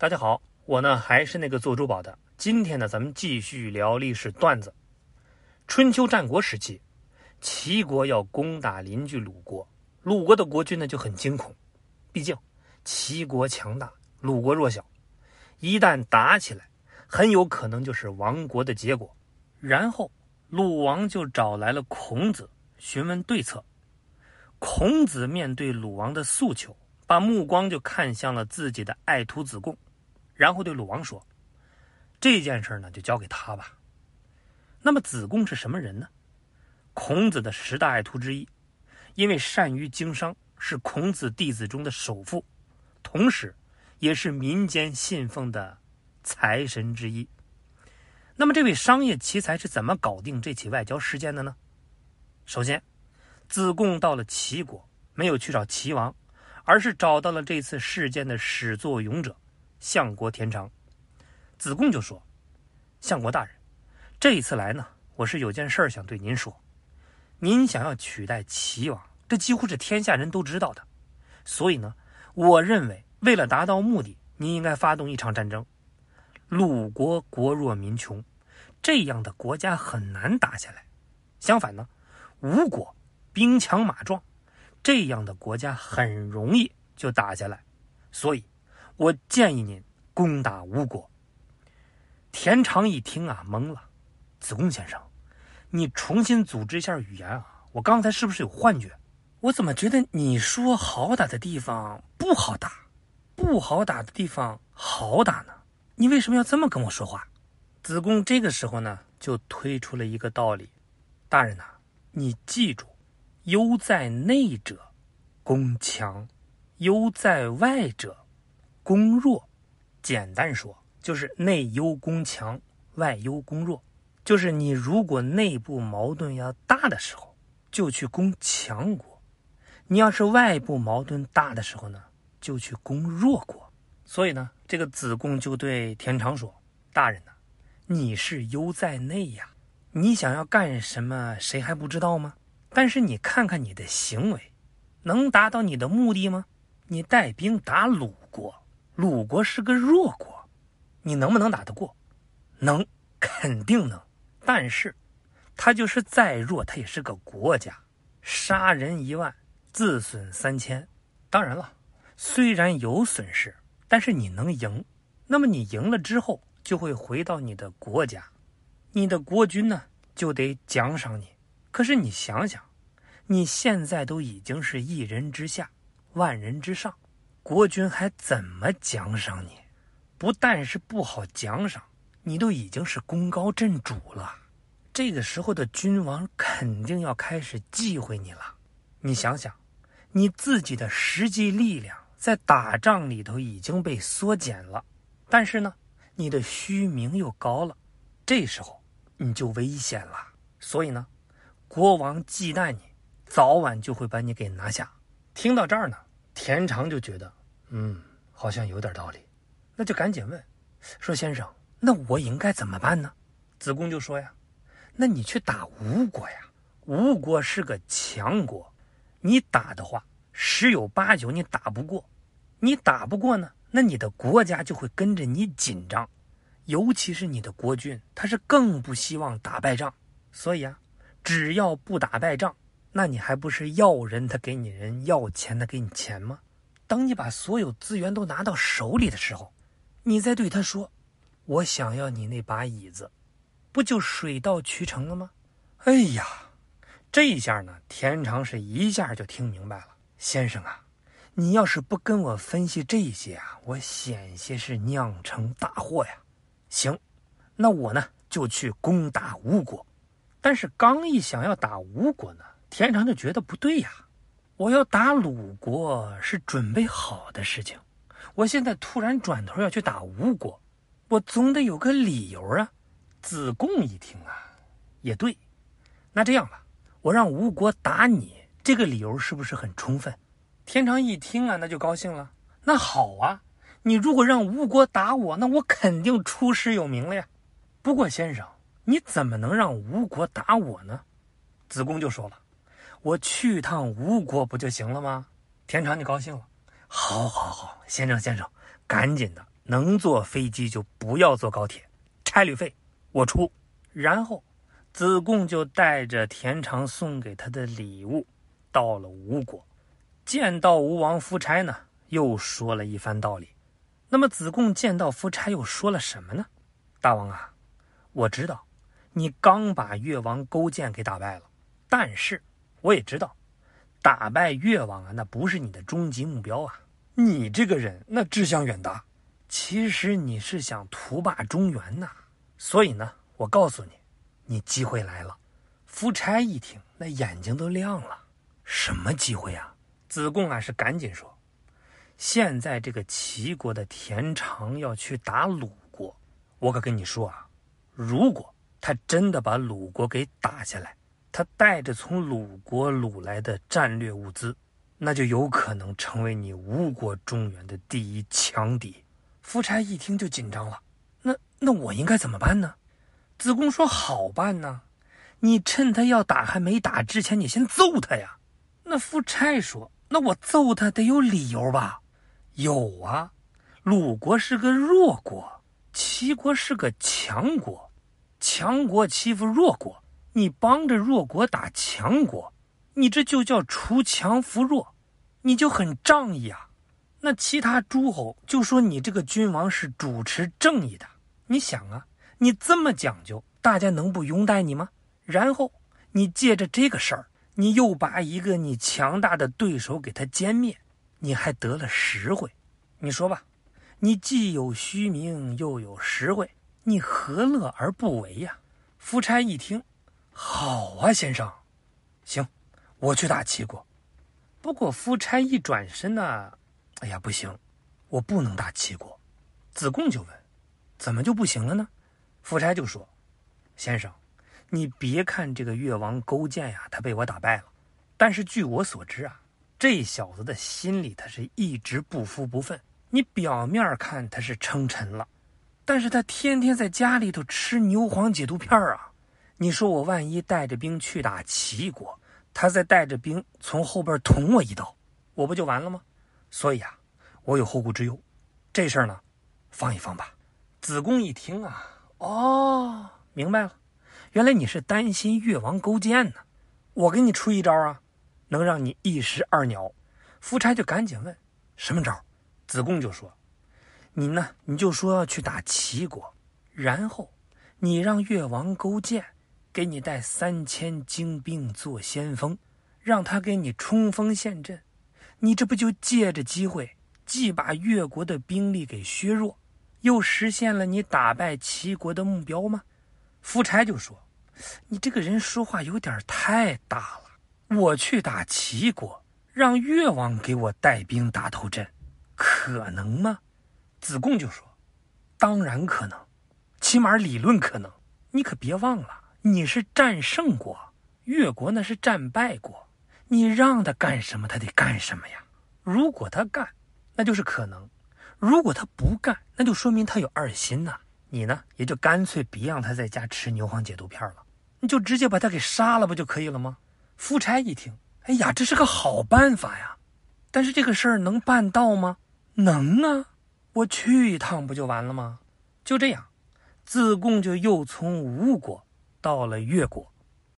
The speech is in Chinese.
大家好，我呢还是那个做珠宝的。今天呢，咱们继续聊历史段子。春秋战国时期，齐国要攻打邻居鲁国，鲁国的国君呢就很惊恐，毕竟齐国强大，鲁国弱小，一旦打起来，很有可能就是亡国的结果。然后鲁王就找来了孔子询问对策。孔子面对鲁王的诉求，把目光就看向了自己的爱徒子贡，然后对鲁王说：“这件事呢，就交给他吧。”那么子贡是什么人呢？孔子的十大爱徒之一，因为善于经商，是孔子弟子中的首富，同时也是民间信奉的财神之一。那么这位商业奇才是怎么搞定这起外交事件的呢？首先。子贡到了齐国，没有去找齐王，而是找到了这次事件的始作俑者相国田常。子贡就说：“相国大人，这一次来呢，我是有件事儿想对您说。您想要取代齐王，这几乎是天下人都知道的。所以呢，我认为为了达到目的，您应该发动一场战争。鲁国国弱民穷，这样的国家很难打下来。相反呢，吴国。”兵强马壮，这样的国家很容易就打下来，所以，我建议您攻打吴国。田常一听啊，懵了。子贡先生，你重新组织一下语言啊！我刚才是不是有幻觉？我怎么觉得你说好打的地方不好打，不好打的地方好打呢？你为什么要这么跟我说话？子贡这个时候呢，就推出了一个道理：大人呐，你记住。忧在内者，攻强；忧在外者，攻弱。简单说，就是内忧攻强，外忧攻弱。就是你如果内部矛盾要大的时候，就去攻强国；你要是外部矛盾大的时候呢，就去攻弱国。所以呢，这个子贡就对田常说：“大人呐，你是忧在内呀，你想要干什么，谁还不知道吗？”但是你看看你的行为，能达到你的目的吗？你带兵打鲁国，鲁国是个弱国，你能不能打得过？能，肯定能。但是，他就是再弱，他也是个国家，杀人一万，自损三千。当然了，虽然有损失，但是你能赢。那么你赢了之后，就会回到你的国家，你的国君呢，就得奖赏你。可是你想想，你现在都已经是一人之下，万人之上，国君还怎么奖赏你？不但是不好奖赏，你都已经是功高震主了。这个时候的君王肯定要开始忌讳你了。你想想，你自己的实际力量在打仗里头已经被缩减了，但是呢，你的虚名又高了，这时候你就危险了。所以呢。国王忌惮你，早晚就会把你给拿下。听到这儿呢，田常就觉得，嗯，好像有点道理，那就赶紧问，说先生，那我应该怎么办呢？子贡就说呀，那你去打吴国呀，吴国是个强国，你打的话，十有八九你打不过，你打不过呢，那你的国家就会跟着你紧张，尤其是你的国君，他是更不希望打败仗，所以啊。只要不打败仗，那你还不是要人他给你人，要钱他给你钱吗？等你把所有资源都拿到手里的时候，你再对他说：“我想要你那把椅子”，不就水到渠成了吗？哎呀，这一下呢，田常是一下就听明白了。先生啊，你要是不跟我分析这些啊，我险些是酿成大祸呀。行，那我呢就去攻打吴国。但是刚一想要打吴国呢，田常就觉得不对呀。我要打鲁国是准备好的事情，我现在突然转头要去打吴国，我总得有个理由啊。子贡一听啊，也对，那这样吧，我让吴国打你，这个理由是不是很充分？田常一听啊，那就高兴了。那好啊，你如果让吴国打我，那我肯定出师有名了呀。不过先生。你怎么能让吴国打我呢？子贡就说了：“我去趟吴国不就行了吗？”田常就高兴了：“好，好，好，先生，先生，赶紧的，能坐飞机就不要坐高铁，差旅费我出。然后，子贡就带着田常送给他的礼物，到了吴国，见到吴王夫差呢，又说了一番道理。那么子贡见到夫差又说了什么呢？大王啊，我知道你刚把越王勾践给打败了，但是我也知道，打败越王啊，那不是你的终极目标啊。你这个人那志向远大，其实你是想图霸中原呐。所以呢。我告诉你，你机会来了。夫差一听，那眼睛都亮了。什么机会啊？子贡啊，是赶紧说：“现在这个齐国的田常要去打鲁国，我可跟你说啊，如果他真的把鲁国给打下来，他带着从鲁国掳来的战略物资，那就有可能成为你吴国中原的第一强敌。”夫差一听就紧张了。那那我应该怎么办呢？子贡说：“好办呢，你趁他要打还没打之前，你先揍他呀。”那夫差说：“那我揍他得有理由吧？”“有啊，鲁国是个弱国，齐国是个强国，强国欺负弱国，你帮着弱国打强国，你这就叫除强扶弱，你就很仗义啊。那其他诸侯就说你这个君王是主持正义的，你想啊。”你这么讲究，大家能不拥戴你吗？然后你借着这个事儿，你又把一个你强大的对手给他歼灭，你还得了实惠。你说吧，你既有虚名，又有实惠，你何乐而不为呀？夫差一听，好啊，先生，行，我去打齐国。不过夫差一转身呢，哎呀，不行，我不能打齐国。子贡就问，怎么就不行了呢？夫差就说：“先生，你别看这个越王勾践呀，他被我打败了，但是据我所知啊，这小子的心里他是一直不服不忿。你表面看他是称臣了，但是他天天在家里头吃牛黄解毒片啊。你说我万一带着兵去打齐国，他再带着兵从后边捅我一刀，我不就完了吗？所以啊，我有后顾之忧。这事儿呢，放一放吧。”子贡一听啊。哦，明白了，原来你是担心越王勾践呢。我给你出一招啊，能让你一石二鸟。夫差就赶紧问什么招？子贡就说：“你呢，你就说要去打齐国，然后你让越王勾践给你带三千精兵做先锋，让他给你冲锋陷阵。你这不就借着机会，既把越国的兵力给削弱。”又实现了你打败齐国的目标吗？夫差就说：“你这个人说话有点太大了。我去打齐国，让越王给我带兵打头阵，可能吗？”子贡就说：“当然可能，起码理论可能。你可别忘了，你是战胜国，越国那是战败国。你让他干什么，他得干什么呀。如果他干，那就是可能。”如果他不干，那就说明他有二心呐。你呢，也就干脆别让他在家吃牛黄解毒片了，你就直接把他给杀了不就可以了吗？夫差一听，哎呀，这是个好办法呀。但是这个事儿能办到吗？能啊，我去一趟不就完了吗？就这样，自贡就又从吴国到了越国。